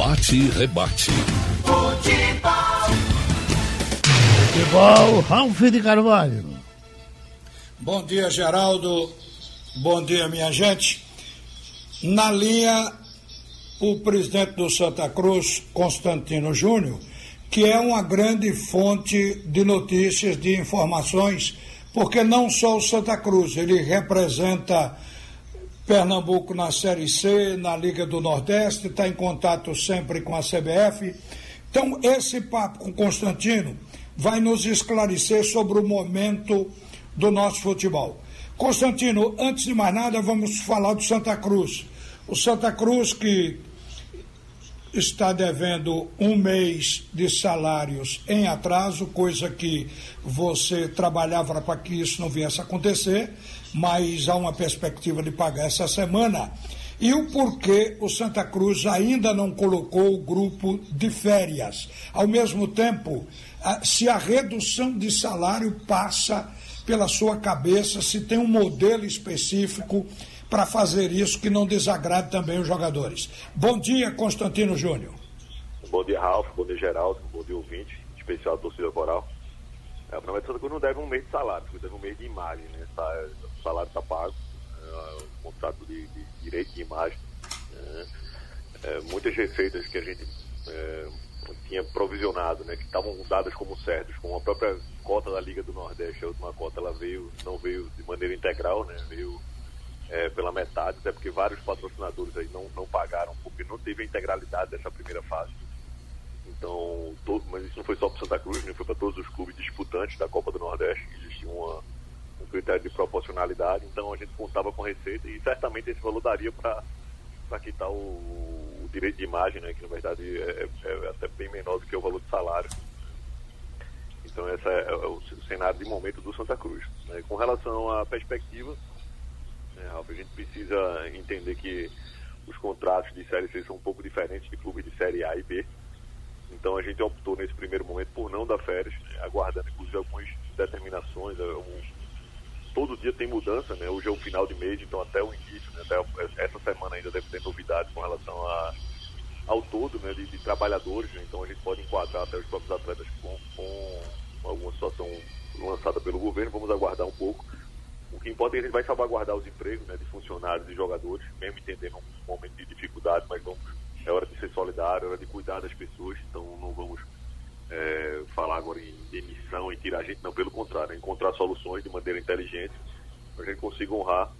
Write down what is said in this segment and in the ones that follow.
Bate e rebate. Futebol. Futebol, Ralf de Carvalho. Bom dia, Geraldo. Bom dia, minha gente. Na linha, o presidente do Santa Cruz, Constantino Júnior, que é uma grande fonte de notícias, de informações, porque não só o Santa Cruz, ele representa Pernambuco na Série C, na Liga do Nordeste, está em contato sempre com a CBF. Então, esse papo com Constantino vai nos esclarecer sobre o momento do nosso futebol. Constantino, antes de mais nada, vamos falar do Santa Cruz. O Santa Cruz que está devendo um mês de salários em atraso, coisa que você trabalhava para que isso não viesse a acontecer, mas há uma perspectiva de pagar essa semana. E o porquê o Santa Cruz ainda não colocou o grupo de férias. Ao mesmo tempo, se a redução de salário passa pela sua cabeça, se tem um modelo específico para fazer isso que não desagrade também os jogadores. Bom dia, Constantino Júnior. Bom dia, Ralf. Bom dia, Geraldo. Bom dia, ouvinte, especial torcida coral. É, o Santa Cruz não deve um mês de salário, deve um mês de imagem, né? Tá, o salário está pago, é, um contrato de, de, direito de imagem. Né? É, muitas receitas que a gente é, tinha provisionado, né, que estavam dadas como certas, com a própria cota da Liga do Nordeste, a última cota ela veio, não veio de maneira integral, né, veio é, pela metade, até porque vários patrocinadores aí não, não pagaram, porque não teve a integralidade dessa primeira fase. Então, todo, mas isso não foi só para Santa Cruz, né, foi para todos os clubes disputantes da Copa do Nordeste, existia uma, um critério de proporcionalidade, então a gente contava com receita e certamente esse valor daria para quitar o, o, direito de imagem, né, que na verdade é, é, é, até bem menor do que o valor de salário. Então esse é, é o, cenário de momento do Santa Cruz. Né. Com relação à perspectiva, né, Ralf? A gente precisa entender que os contratos de Série C são um pouco diferentes de clubes de Série A e B. Então a gente optou nesse primeiro momento por não dar férias, né, aguardando inclusive algumas determinações. Um, todo dia tem mudança, né? Hoje é o final de mês, então até o início, né? até essa semana ainda deve ter novidades com relação a, ao todo, né? De, de trabalhadores. Né? Então a gente pode enquadrar até os próprios atletas com, com alguma situação lançada pelo governo. Vamos aguardar um pouco. O que importa é que a gente vai salvaguardar os empregos né, de funcionários e jogadores, mesmo entendendo um momento de dificuldade, mas vamos, é hora de ser solidário, é hora de cuidar das pessoas, então não vamos é, falar agora em demissão, em tirar a gente, não, pelo contrário, é encontrar soluções de maneira inteligente para a gente consiga honrar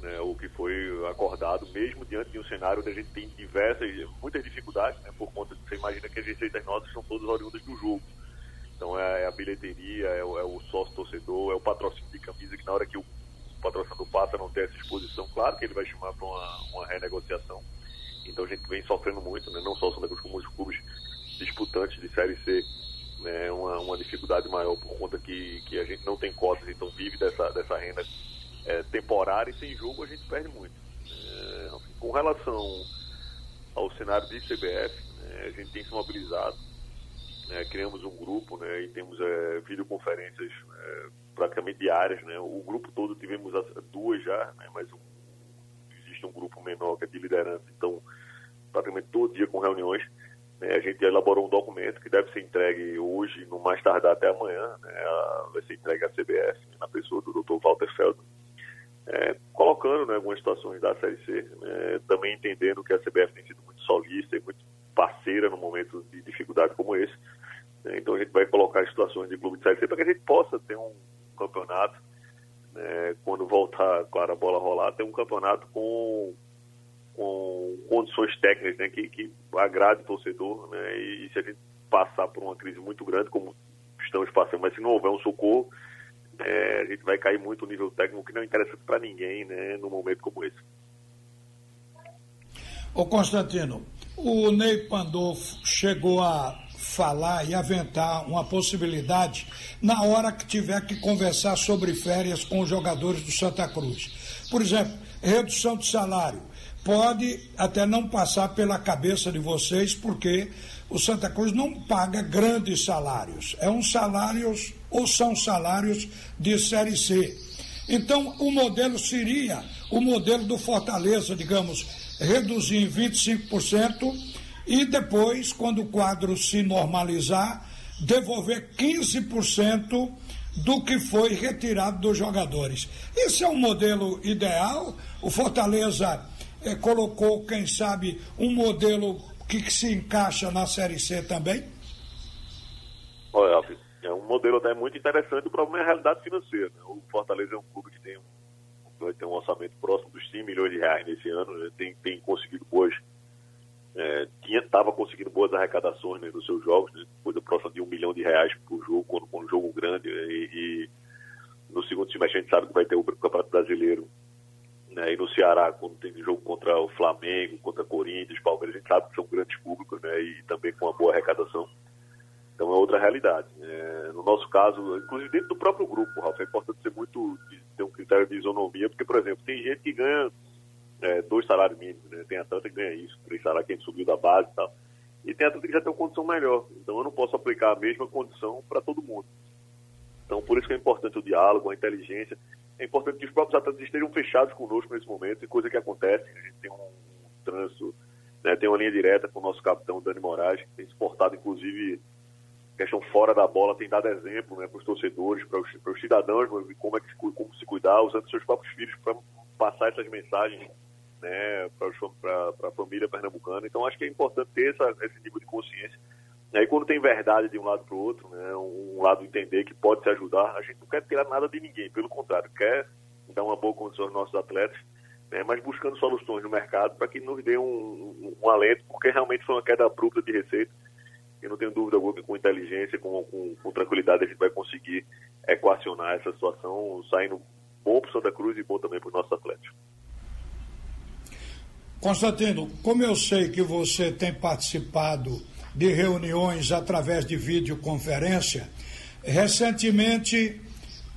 né, o que foi acordado, mesmo diante de um cenário onde a gente tem diversas, muitas dificuldades, né, por conta de você imagina que as receitas nossas são todas oriundas do jogo. Então é, é a bilheteria, é o, é o sócio torcedor, é o patrocínio de camisa, que na hora que o patrocinador passa não tem essa exposição, claro que ele vai chamar para uma, uma, renegociação. Então a gente vem sofrendo muito, né? não só o Santa Cruz, os clubes disputantes de Série C, né? uma, uma dificuldade maior por conta que, que a gente não tem cotas, então vive dessa, dessa renda é, temporária e sem jogo a gente perde muito. É, com relação ao cenário de CBF, né? a gente tem se mobilizado né, criamos um grupo né, e temos é, videoconferências é, praticamente diárias. Né, o grupo todo tivemos duas já, né, mas um, existe um grupo menor que é de liderança, então praticamente todo dia com reuniões. Né, a gente elaborou um documento que deve ser entregue hoje, no mais tardar até amanhã, né, vai ser entregue à CBF, na pessoa do Dr. Walter Feldman. É, colocando né, algumas situações da Série C, né, também entendendo que a CBF tem sido muito solista e muito parceira no momento de dificuldade como esse. Né? Então a gente vai colocar situações de clube de Série C para que a gente possa ter um campeonato, né, quando voltar, claro, a bola rolar, ter um campeonato com, com condições técnicas né, que, que agrade o torcedor. Né, e, e se a gente passar por uma crise muito grande, como estamos passando, mas se não houver um socorro, é, a gente vai cair muito o nível técnico, que não interessa para ninguém né, num momento como esse. Ô Constantino, o Ney Pandolfo chegou a falar e aventar uma possibilidade na hora que tiver que conversar sobre férias com os jogadores do Santa Cruz. Por exemplo, redução de salário. Pode até não passar pela cabeça de vocês, porque o Santa Cruz não paga grandes salários. É um salários ou são salários de série C. Então, o modelo seria o modelo do Fortaleza, digamos, reduzir em 25% e depois, quando o quadro se normalizar, devolver 15% do que foi retirado dos jogadores. Esse é um modelo ideal. O Fortaleza eh, colocou, quem sabe, um modelo que, que, se encaixa na Série C também? Olha, é um modelo até muito interessante. O problema é a realidade financeira. Né? O Fortaleza é um clube que tem um, ter um orçamento próximo dos 100 milhões de reais nesse ano. Né? Tem, tem conseguido boas é, estava conseguindo boas arrecadações né, nos seus jogos, né, coisa próxima de um milhão de reais por jogo, quando, quando um jogo grande. Né, e, e, no segundo semestre a gente sabe que vai ter o Campeonato Brasileiro. Né, e no Ceará, quando tem jogo contra o Flamengo, contra Corinthians, Palmeiras, a gente sabe que são grandes públicos né, e também com uma boa arrecadação. Então é outra realidade. É, no nosso caso, inclusive dentro do próprio grupo, Ralf, é importante ser muito, ter um critério de isonomia, porque, por exemplo, tem gente que ganha é, dois salários mínimos, né? Tem atleta que ganha isso, três salários que a gente subiu da base e tal. E tem atleta que já tem uma condição melhor. Então eu não posso aplicar a mesma condição para todo mundo. Então por isso que é importante o diálogo, a inteligência. É importante que os próprios atletas estejam fechados conosco nesse momento, e coisa que acontece, a gente tem um, trânsito, né? tem uma linha direta com o nosso capitão Dani Moraes, que tem exportado inclusive questão fora da bola, tem dado exemplo né, para os torcedores, para os, para os cidadãos, como, é que, como se cuidar, usando seus próprios filhos para passar essas mensagens né, para a família pernambucana. Então, acho que é importante ter essa, esse nível de consciência. E aí, quando tem verdade de um lado para o outro, né, um lado entender que pode se ajudar, a gente não quer tirar nada de ninguém, pelo contrário, quer dar uma boa condição aos nossos atletas, né, mas buscando soluções no mercado para que nos dê um, um, um, alento, porque realmente foi uma queda abrupta de receita. E não tenho dúvida alguma que com inteligência, com, com, com tranquilidade, a gente vai conseguir equacionar essa situação, saindo bom para o Santa Cruz e bom também para os nossos atletas. Constantino, como eu sei que você tem participado de reuniões através de videoconferência, recentemente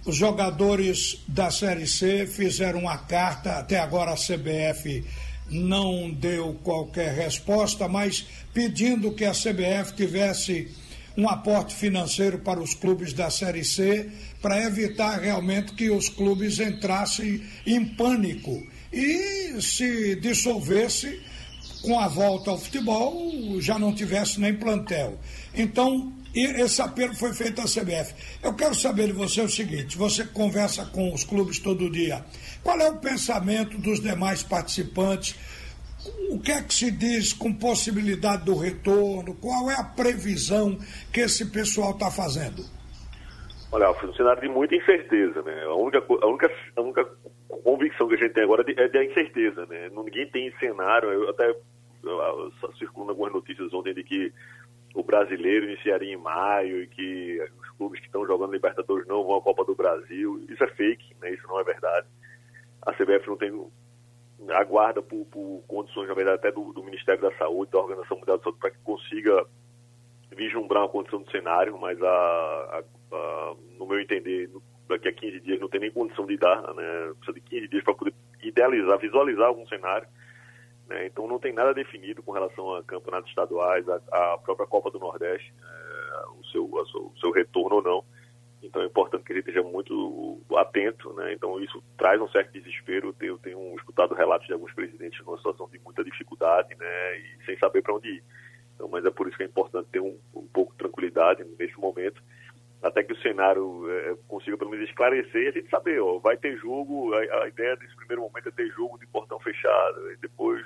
os jogadores da Série C fizeram uma carta, até agora a CBF não deu qualquer resposta, mas pedindo que a CBF tivesse um aporte financeiro para os clubes da Série C, para evitar realmente que os clubes entrassem em pânico. E se dissolvesse com a volta ao futebol, já não tivesse nem plantel. Então, esse apelo foi feito à CBF. Eu quero saber de você o seguinte: você conversa com os clubes todo dia. Qual é o pensamento dos demais participantes? O que é que se diz com possibilidade do retorno? Qual é a previsão que esse pessoal está fazendo? Olha, foi um cenário de muita incerteza, né? A única, a única, a única convicção que a gente tem agora é da incerteza, né? Ninguém tem cenário, eu até circulando algumas notícias ontem de que o brasileiro iniciaria em maio e que os clubes que estão jogando Libertadores não vão à Copa do Brasil. Isso é fake, né? Isso não é verdade. A CBF não tem aguarda por, por condições, na verdade, até do, do, Ministério da Saúde, da Organização Mundial de Saúde, para que consiga vislumbrar uma condição do cenário, mas a, a, a, no meu entender, daqui a 15 dias não tem nem condição de dar, né? Precisa de 15 dias para poder idealizar, visualizar algum cenário. Né? Então não tem nada definido com relação a campeonatos estaduais, a, a própria Copa do Nordeste, é, o, seu, o seu retorno ou não. Então é importante que gente esteja muito atento, né? Então isso traz um certo desespero. Eu tenho escutado relatos de alguns presidentes numa situação de muita dificuldade, né? E sem saber para onde ir. Então, mas é por isso que é importante ter um, um pouco de tranquilidade nesse momento, até que o cenário é, consiga pelo menos esclarecer e a gente saber, ó, vai ter jogo. A, a ideia desse primeiro momento é ter jogo de portão fechado, e depois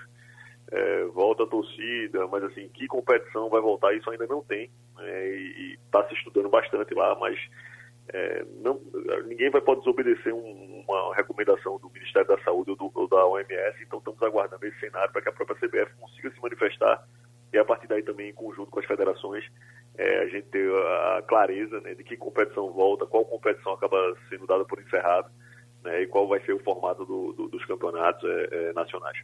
é, volta a torcida, mas assim, que competição vai voltar, isso ainda não tem. É, e está se estudando bastante lá, mas é, não, ninguém vai poder desobedecer um, uma recomendação do Ministério da Saúde ou, do, ou, da OMS, então estamos aguardando esse cenário para que a própria CBF consiga se manifestar e a partir daí também, em conjunto com as federações, é, a gente ter a, clareza né, de que competição volta, qual competição acaba sendo dada por encerrada né, e qual vai ser o formato do, do, dos campeonatos é, é nacionais.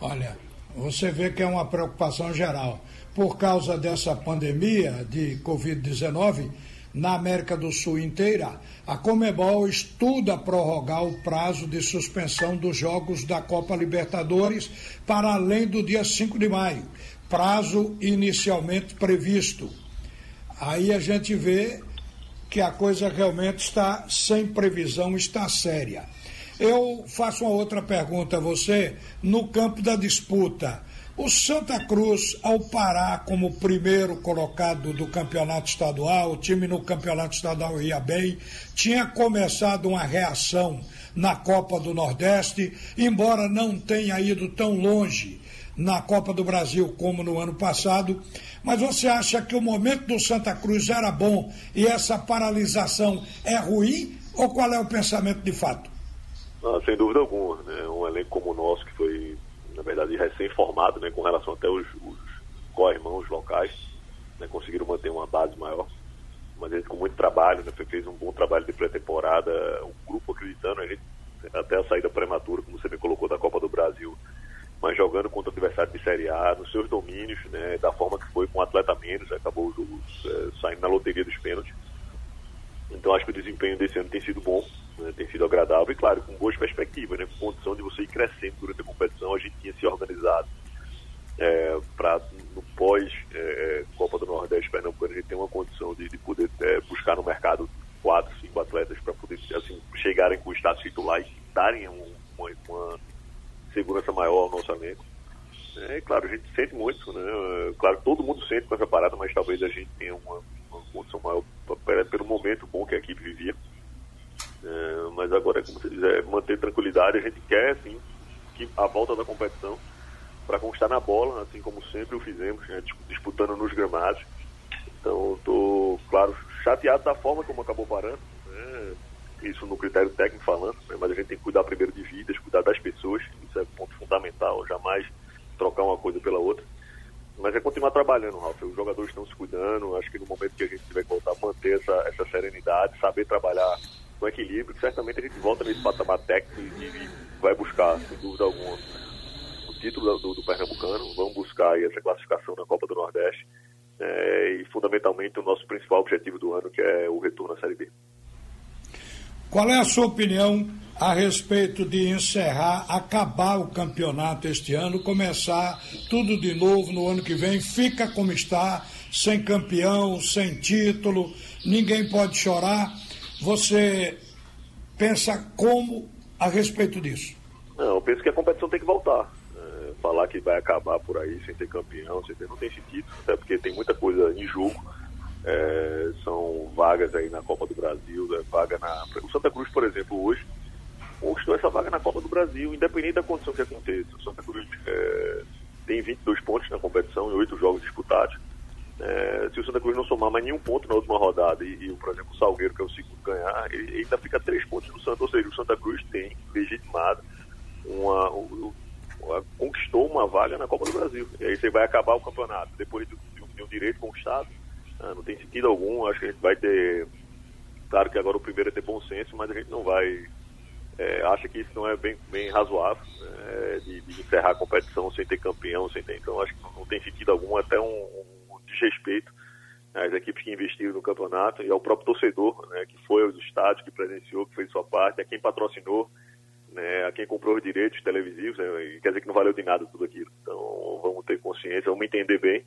Olha, você vê que é uma preocupação geral por causa dessa pandemia de Covid-19 na América do Sul inteira, a Comebol estuda prorrogar o prazo de suspensão dos jogos da Copa Libertadores para além do dia 5 de maio, prazo inicialmente previsto. Aí a gente vê que a coisa realmente está sem previsão, está séria. Eu faço uma outra pergunta a você. No campo da disputa, O Santa Cruz, ao parar como primeiro colocado do campeonato estadual, o time no campeonato estadual ia bem, tinha começado uma reação na Copa do Nordeste, embora não tenha ido tão longe na Copa do Brasil como no ano passado. Mas você acha que o momento do Santa Cruz era bom e essa paralisação é ruim? Ou qual é o pensamento de fato? Ah, sem dúvida alguma. Né? Um elenco como o nosso, que foi, na verdade, recém-formado né, com relação até os, os co-irmãos locais, né, conseguiram manter uma base maior. Mas a gente com muito trabalho, né, fez um bom trabalho de pré-temporada, um grupo acreditando, a gente, até a saída prematura, como você me colocou, da Copa do Brasil, mas jogando contra adversário de Série A, nos seus domínios, né, da forma que foi com o atleta menos, acabou é, saindo na loteria dos pênaltis. Então acho que o desempenho desse ano tem sido bom, né, tem sido agradável e, claro, com boas perspectivas, né, com condição de você ir crescendo durante a competição. A gente tinha se organizado é, para, no pós-Copa é, do Nordeste Pernambucano, a gente tem uma condição de, de poder é, buscar no mercado quatro, cinco atletas para poder assim, chegarem com o status titular e darem um, uma, uma segurança maior ao nosso elenco. É, claro, a gente sente muito, né? Claro, todo mundo sente com essa parada, mas talvez a gente tenha uma, uma condição maior pelo momento bom que a equipe vivia. É, mas agora, como você diz, é manter tranquilidade. A gente quer, sim, que a volta da competição para conquistar na bola, assim como sempre o fizemos, né? disputando nos gramados. Então, estou, claro, chateado da forma como acabou parando. Isso no critério técnico falando, né? mas a gente tem que cuidar primeiro de vidas, cuidar das pessoas. Isso é ponto fundamental. Jamais trocar uma coisa pela outra. Mas é continuar trabalhando, Ralf. Os jogadores estão se cuidando. Acho que no momento que a gente tiver que voltar, manter essa, essa serenidade, saber trabalhar com equilíbrio, certamente a gente volta nesse patamar técnico e, e vai buscar, sem dúvida alguma, o título do, do Pernambucano. Vamos buscar essa classificação na Copa do Nordeste. É, e fundamentalmente o nosso principal objetivo do ano, que é o retorno à Série B. Qual é a sua opinião a respeito de encerrar, acabar o campeonato este ano, começar tudo de novo no ano que vem, fica como está, sem campeão, sem título, ninguém pode chorar. Você pensa como a respeito disso? Não, eu penso que a competição tem que voltar. É, falar que vai acabar por aí sem ter campeão, sem ter, não tem sentido, até porque tem muita coisa em jogo. É, são vagas aí na Copa do Brasil, é, vaga na. O Santa Cruz, por exemplo, hoje conquistou essa vaga na Copa do Brasil, independente da condição que aconteça. O Santa Cruz é, tem 22 pontos na competição em oito jogos disputados. É, se o Santa Cruz não somar mais nenhum ponto na última rodada e, e por exemplo, o Salgueiro, que é o segundo, ganhar, ele ainda fica três pontos no Santa. Ou seja, o Santa Cruz tem legitimado uma, uma, conquistou uma vaga na Copa do Brasil. E aí você vai acabar o campeonato depois de, de um direito conquistado. Ah, não tem sentido algum. Acho que a gente vai ter. Claro que agora o primeiro é ter bom senso, mas a gente não vai é, acha que isso não é bem, bem razoável, né, de, de, encerrar a competição sem ter campeão, sem ter, então acho que não tem sentido algum, até um, um desrespeito às equipes que investiram no campeonato e ao próprio torcedor, né, que foi aos estádios, que presenciou, que fez sua parte, a quem patrocinou, né, a quem comprou os direitos televisivos, né, quer dizer que não valeu de nada tudo aquilo. Então vamos ter consciência, vamos entender bem,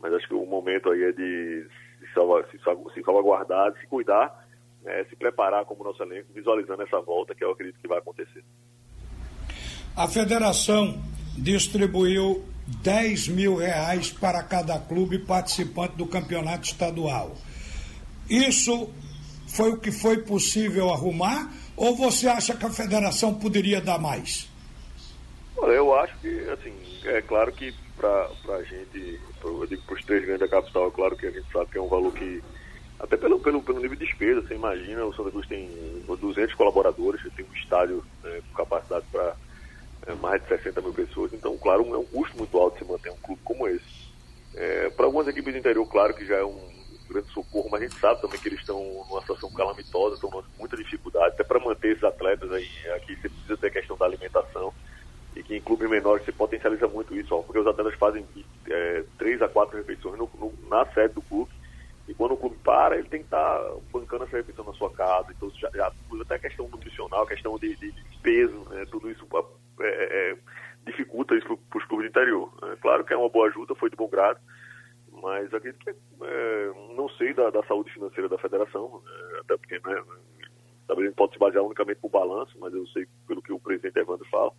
mas acho que o momento aí é de se, salva, se, se salvaguardar, de se cuidar né, se preparar como nosso elenco, visualizando essa volta que eu acredito que vai acontecer. A federação distribuiu 10 mil reais para cada clube participante do campeonato estadual. Isso foi o que foi possível arrumar ou você acha que a federação poderia dar mais? Eu acho que, assim, é claro que para a gente, eu digo para os três grandes da capital, é claro que a gente sabe que é um valor que até pelo, pelo, pelo nível de despesa, você imagina, o Santa Cruz tem 200 colaboradores, tem um estádio né, com capacidade para é, mais de 60 mil pessoas, então, claro, é um custo muito alto se manter um clube como esse. É, para algumas equipes do interior, claro que já é um grande socorro, mas a gente sabe também que eles estão numa situação calamitosa, estão com muita dificuldade, até para manter esses atletas aí, aqui você precisa ter a questão da alimentação, e que em clubes menores você potencializa muito isso, ó, porque os atletas fazem é, três a quatro refeições no, no, na sede do clube, e quando o clube para, ele tem que estar tá bancando essa refeição na sua casa. Então, já, já até questão nutricional, questão de, de, peso, né, tudo isso é, é, dificulta isso para os clubes do interior. É, claro que é uma boa ajuda, foi de bom grado, mas acredito que é, não sei da, da, saúde financeira da federação, né, até porque né, talvez a gente pode se basear unicamente no balanço, mas eu sei pelo que o presidente Evandro fala.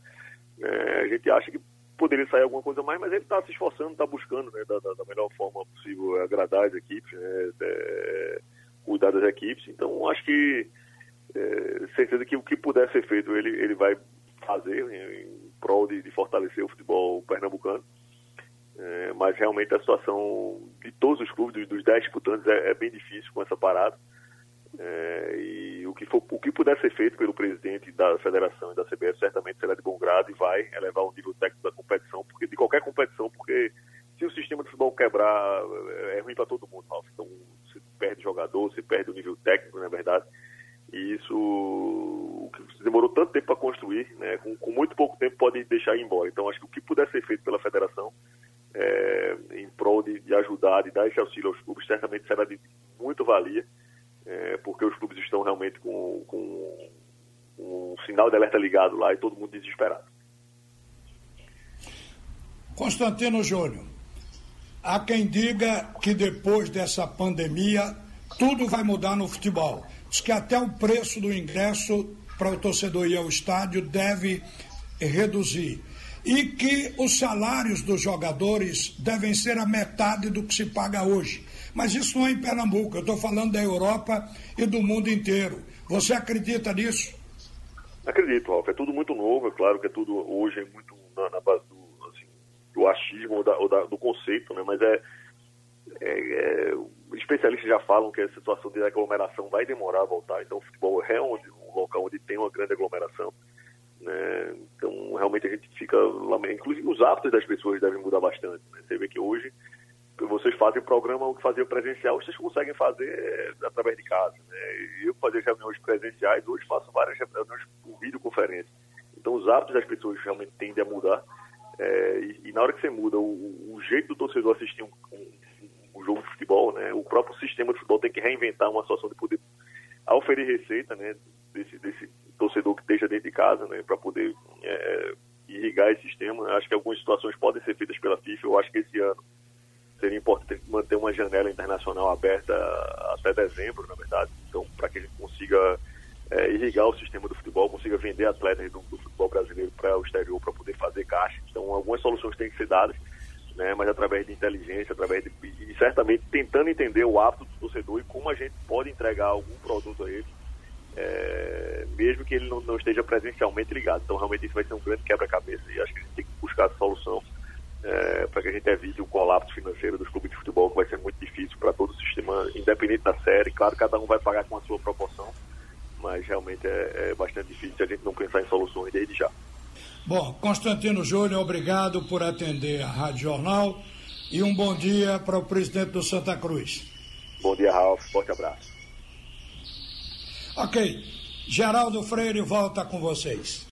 É, a gente acha que poderia sair alguma coisa mais, mas ele está se esforçando, está buscando né, da, da, melhor forma possível agradar as equipes, né, é, cuidar das equipes. Então, acho que é, certeza que o que puder ser feito ele, ele vai fazer em, em prol de, de, fortalecer o futebol pernambucano. É, mas realmente a situação de todos os clubes, dos, dos 10 disputantes, é, é bem difícil com essa parada. É, e o que, for, o que puder ser feito pelo presidente da federação e da CBF certamente será de bom grado e vai elevar o nível técnico da competição, porque de qualquer competição, porque se o sistema de futebol quebrar, é, é ruim para todo mundo, Ralf. Então, você perde jogador, você perde o nível técnico, na é verdade. E isso demorou tanto tempo para construir, né, com, com, muito pouco tempo pode deixar ir embora. Então, acho que o que puder ser feito pela federação é, em prol de, de ajudar, de dar esse auxílio aos clubes, certamente será de muito valia é, porque os clubes estão realmente com, com um sinal de alerta ligado lá e todo mundo desesperado. Constantino Júnior, há quem diga que depois dessa pandemia tudo vai mudar no futebol. Diz que até o preço do ingresso para o torcedor ir ao estádio deve reduzir. E que os salários dos jogadores devem ser a metade do que se paga hoje. Mas isso não é em Pernambuco, eu estou falando da Europa e do mundo inteiro. Você acredita nisso? Acredito, Ralf. É tudo muito novo, é claro que é tudo hoje é muito na, na base do, assim, do achismo ou, da, ou da, do conceito, né? mas é, é, é, especialistas já falam que a situação de aglomeração vai demorar a voltar, então o futebol é onde, um local onde tem uma grande aglomeração. Né? Então, realmente a gente fica. Inclusive, os hábitos das pessoas devem mudar bastante. Né? Você vê que hoje vocês fazem programa o que faziam presencial, vocês conseguem fazer é, através de casa. Né? Eu fazia reuniões presenciais, hoje faço várias reuniões por videoconferência. Então os hábitos das pessoas realmente tendem a mudar. É, e, e, na hora que você muda o, o jeito do torcedor assistir um, um, um, jogo de futebol, né? o próprio sistema de futebol tem que reinventar uma situação de poder oferir receita né? desse, desse torcedor que esteja dentro de casa né? para poder é, irrigar esse sistema. Acho que algumas situações podem ser feitas pela FIFA. Eu acho que esse ano seria importante manter uma janela internacional aberta até dezembro, na verdade, então para que a gente consiga é, irrigar o sistema do futebol, consiga vender atletas do, do futebol brasileiro para o exterior para poder fazer caixa. Então algumas soluções têm que ser dadas, né, mas através de inteligência, através de e certamente tentando entender o hábito do torcedor e como a gente pode entregar algum produto a ele, é, mesmo que ele não, não esteja presencialmente ligado. Então realmente isso vai ser um grande quebra-cabeça e acho que a gente tem que buscar a solução é, para que a gente evite o colapso financeiro dos clubes de futebol, que vai ser muito difícil para todo o sistema, independente da série. Claro, cada um vai pagar com a sua proporção, mas realmente é, é bastante difícil a gente não pensar em soluções desde já. Bom, Constantino Júnior, obrigado por atender a Rádio Jornal e um bom dia para o presidente do Santa Cruz. Bom dia, Ralf. Forte abraço. Ok. Geraldo Freire volta com vocês.